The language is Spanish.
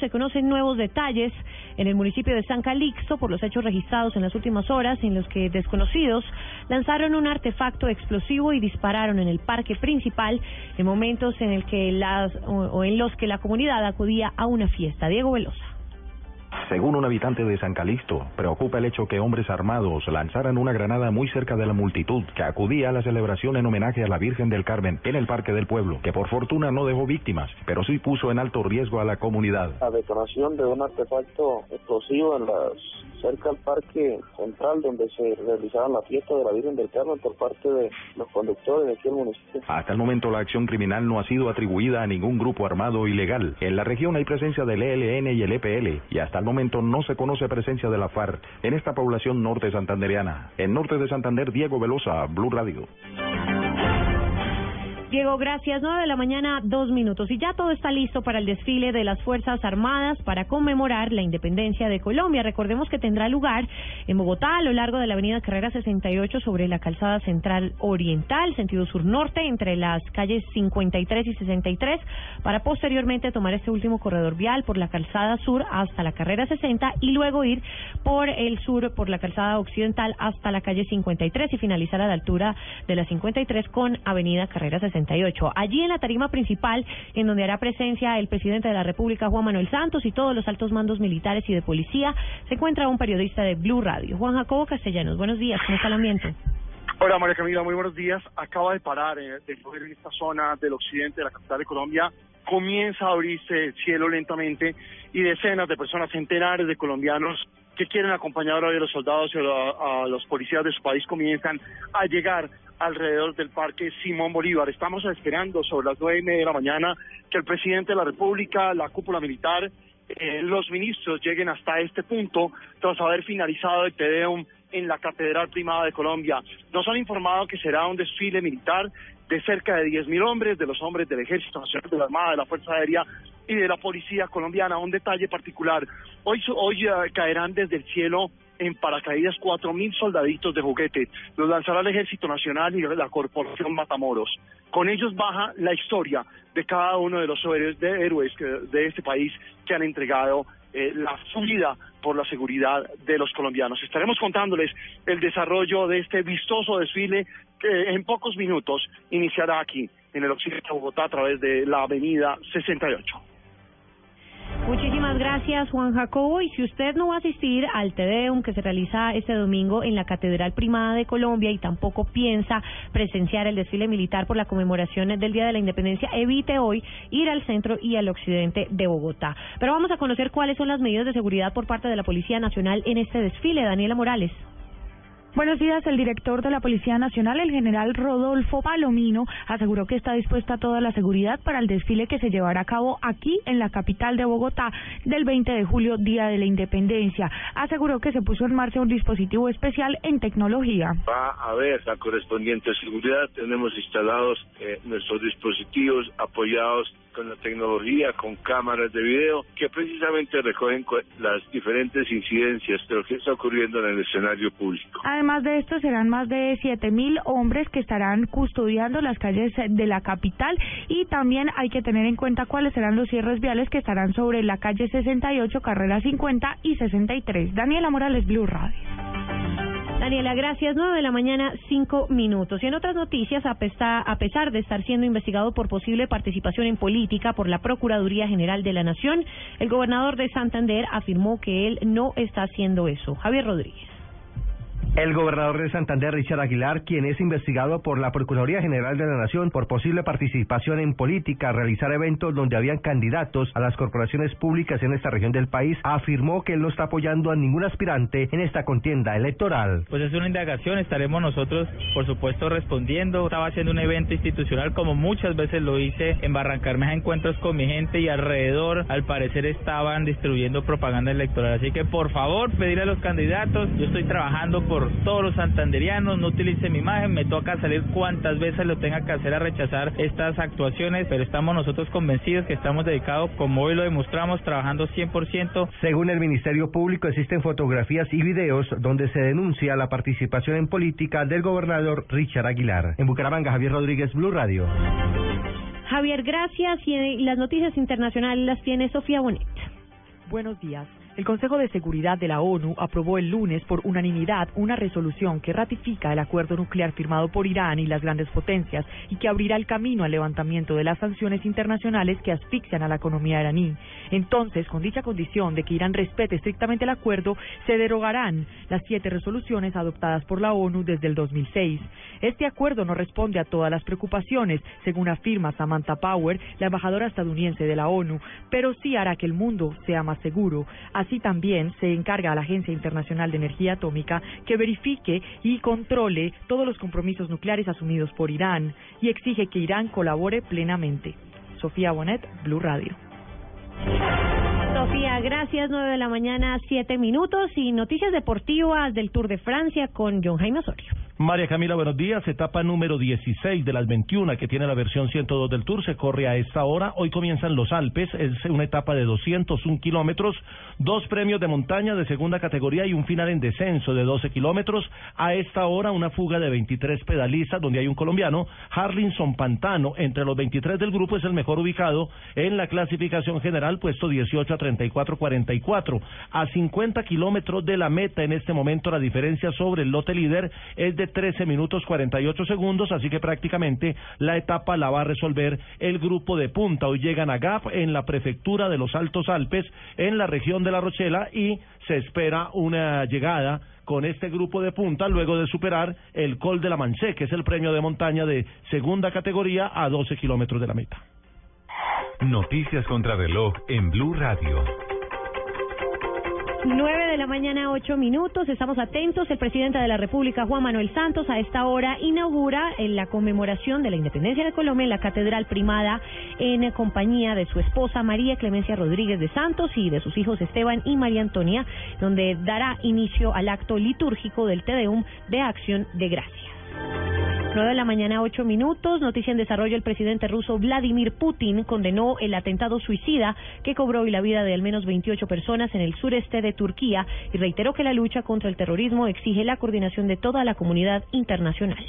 Se conocen nuevos detalles en el municipio de San Calixto por los hechos registrados en las últimas horas en los que desconocidos lanzaron un artefacto explosivo y dispararon en el parque principal en momentos en el que las o, en los que la comunidad acudía a una fiesta. Diego Velosa. Según un habitante de San Calixto, preocupa el hecho que hombres armados lanzaran una granada muy cerca de la multitud que acudía a la celebración en homenaje a la Virgen del Carmen en el Parque del Pueblo, que por fortuna no dejó víctimas, pero sí puso en alto riesgo a la comunidad. La detonación de un artefacto explosivo en las cerca al parque central donde se realizaban la fiesta de la Virgen del Carmen por parte de los conductores de aquí del municipio. Hasta el momento la acción criminal no ha sido atribuida a ningún grupo armado ilegal. En la región hay presencia del ELN y el EPL y hasta el momento no se conoce presencia de la FARC en esta población norte santandereana. En norte de Santander, Diego Velosa, Blue Radio. Diego, gracias. 9 de la mañana, dos minutos. Y ya todo está listo para el desfile de las Fuerzas Armadas para conmemorar la independencia de Colombia. Recordemos que tendrá lugar en Bogotá, a lo largo de la avenida Carrera 68, sobre la calzada central oriental, sentido sur-norte, entre las calles 53 y 63, para posteriormente tomar este último corredor vial por la calzada sur hasta la Carrera 60 y luego ir por el sur, por la calzada occidental hasta la calle 53 y finalizar a la altura de la 53 con avenida Carrera 68. Allí en la tarima principal, en donde hará presencia el presidente de la República, Juan Manuel Santos, y todos los altos mandos militares y de policía, se encuentra un periodista de Blue Radio, Juan Jacobo Castellanos. Buenos días, ¿cómo está el ambiente? Hola María Camila, muy buenos días. Acaba de parar eh, de en esta zona del occidente de la capital de Colombia. Comienza a abrirse el cielo lentamente y decenas de personas, centenares de colombianos que quieren acompañar hoy a los soldados y a, los policías de su país comienzan a llegar alrededor del Parque Simón Bolívar. Estamos esperando sobre las nueve y media de la mañana que el presidente de la República, la cúpula militar, eh, los ministros lleguen hasta este punto tras haber finalizado el Tedeum en la Catedral Primada de Colombia. Nos han informado que será un desfile militar de cerca de 10.000 hombres, de los hombres del Ejército Nacional, de la Armada, de la Fuerza Aérea y de la Policía Colombiana. Un detalle particular, hoy, hoy uh, caerán desde el cielo en paracaídas cuatro mil soldaditos de juguete. Los lanzará el Ejército Nacional y la Corporación Matamoros. Con ellos baja la historia de cada uno de los héroes de, este país que han entregado eh, la vida por la seguridad de los colombianos. Estaremos contándoles el desarrollo de este vistoso desfile que en pocos minutos iniciará aquí en el occidente de Bogotá a través de la avenida 68. Muchísimas gracias, Juan Jacobo. Y si usted no va a asistir al Tedeum que se realiza este domingo en la Catedral Primada de Colombia y tampoco piensa presenciar el desfile militar por la conmemoración del Día de la Independencia, evite hoy ir al centro y al occidente de Bogotá. Pero vamos a conocer cuáles son las medidas de seguridad por parte de la Policía Nacional en este desfile. Daniela Morales. Buenos días. El director de la Policía Nacional, el general Rodolfo Palomino, aseguró que está dispuesta toda la seguridad para el desfile que se llevará a cabo aquí en la capital de Bogotá del 20 de julio, Día de la Independencia. Aseguró que se puso en marcha un dispositivo especial en tecnología. Va a haber la correspondiente seguridad. Tenemos instalados eh, nuestros dispositivos apoyados con la tecnología, con cámaras de video, que precisamente recogen las diferentes incidencias de lo que está ocurriendo en el escenario público. Además de esto, serán más de 7.000 hombres que estarán custodiando las calles de la capital y también hay que tener en cuenta cuáles serán los cierres viales que estarán sobre la calle 68, carrera 50 y 63. Daniela Morales, Blue Radio. Daniela, gracias. Nueve de la mañana, cinco minutos. Y en otras noticias, a pesar de estar siendo investigado por posible participación en política por la Procuraduría General de la Nación, el gobernador de Santander afirmó que él no está haciendo eso. Javier Rodríguez. El gobernador de Santander, Richard Aguilar, quien es investigado por la Procuraduría General de la Nación por posible participación en política, realizar eventos donde habían candidatos a las corporaciones públicas en esta región del país, afirmó que él no está apoyando a ningún aspirante en esta contienda electoral. Pues es una indagación, estaremos nosotros, por supuesto, respondiendo. Estaba haciendo un evento institucional como muchas veces lo hice en Barrancarmeja, encuentros con mi gente y alrededor, al parecer, estaban distribuyendo propaganda electoral. Así que, por favor, pedir a los candidatos, yo estoy trabajando por todos los santanderianos, no utilice mi imagen, me toca salir cuantas veces lo tenga que hacer a rechazar estas actuaciones, pero estamos nosotros convencidos que estamos dedicados, como hoy lo demostramos, trabajando 100%. Según el Ministerio Público, existen fotografías y videos donde se denuncia la participación en política del gobernador Richard Aguilar. En Bucaramanga, Javier Rodríguez, Blue Radio. Javier, gracias. Y las noticias internacionales las tiene Sofía Bonet. Buenos días. El Consejo de Seguridad de la ONU aprobó el lunes por unanimidad una resolución que ratifica el acuerdo nuclear firmado por Irán y las grandes potencias y que abrirá el camino al levantamiento de las sanciones internacionales que asfixian a la economía iraní. Entonces, con dicha condición de que Irán respete estrictamente el acuerdo, se derogarán las siete resoluciones adoptadas por la ONU desde el 2006. Este acuerdo no responde a todas las preocupaciones, según afirma Samantha Power, la embajadora estadounidense de la ONU, pero sí hará que el mundo sea más seguro. Así también se encarga a la Agencia Internacional de Energía Atómica que verifique y controle todos los compromisos nucleares asumidos por Irán y exige que Irán colabore plenamente. Sofía Bonet, Blue Radio. Sofía, gracias. 9 de la mañana, 7 minutos y noticias deportivas del Tour de Francia con John Jaime Osorio. María Camila, buenos días. Etapa número 16 de las 21 que tiene la versión 102 del Tour se corre a esta hora. Hoy comienzan los Alpes. Es una etapa de 201 kilómetros, dos premios de montaña de segunda categoría y un final en descenso de 12 kilómetros. A esta hora una fuga de 23 pedalistas donde hay un colombiano, Harlinson Pantano. Entre los 23 del grupo es el mejor ubicado en la clasificación general, puesto 18 a 34-44. A 50 kilómetros de la meta en este momento la diferencia sobre el lote líder es de 13 minutos 48 segundos, así que prácticamente la etapa la va a resolver el grupo de punta. Hoy llegan a Gap en la prefectura de los Altos Alpes, en la región de La Rochela, y se espera una llegada con este grupo de punta luego de superar el Col de la Manché, que es el premio de montaña de segunda categoría a 12 kilómetros de la meta. Noticias contra reloj en Blue Radio. 9 de la mañana, 8 minutos. Estamos atentos. El presidente de la República, Juan Manuel Santos, a esta hora inaugura en la conmemoración de la independencia de Colombia en la Catedral Primada en compañía de su esposa María Clemencia Rodríguez de Santos y de sus hijos Esteban y María Antonia, donde dará inicio al acto litúrgico del Tedeum de Acción de Gracias. 9 de la mañana, 8 minutos. Noticia en desarrollo. El presidente ruso Vladimir Putin condenó el atentado suicida que cobró hoy la vida de al menos 28 personas en el sureste de Turquía y reiteró que la lucha contra el terrorismo exige la coordinación de toda la comunidad internacional.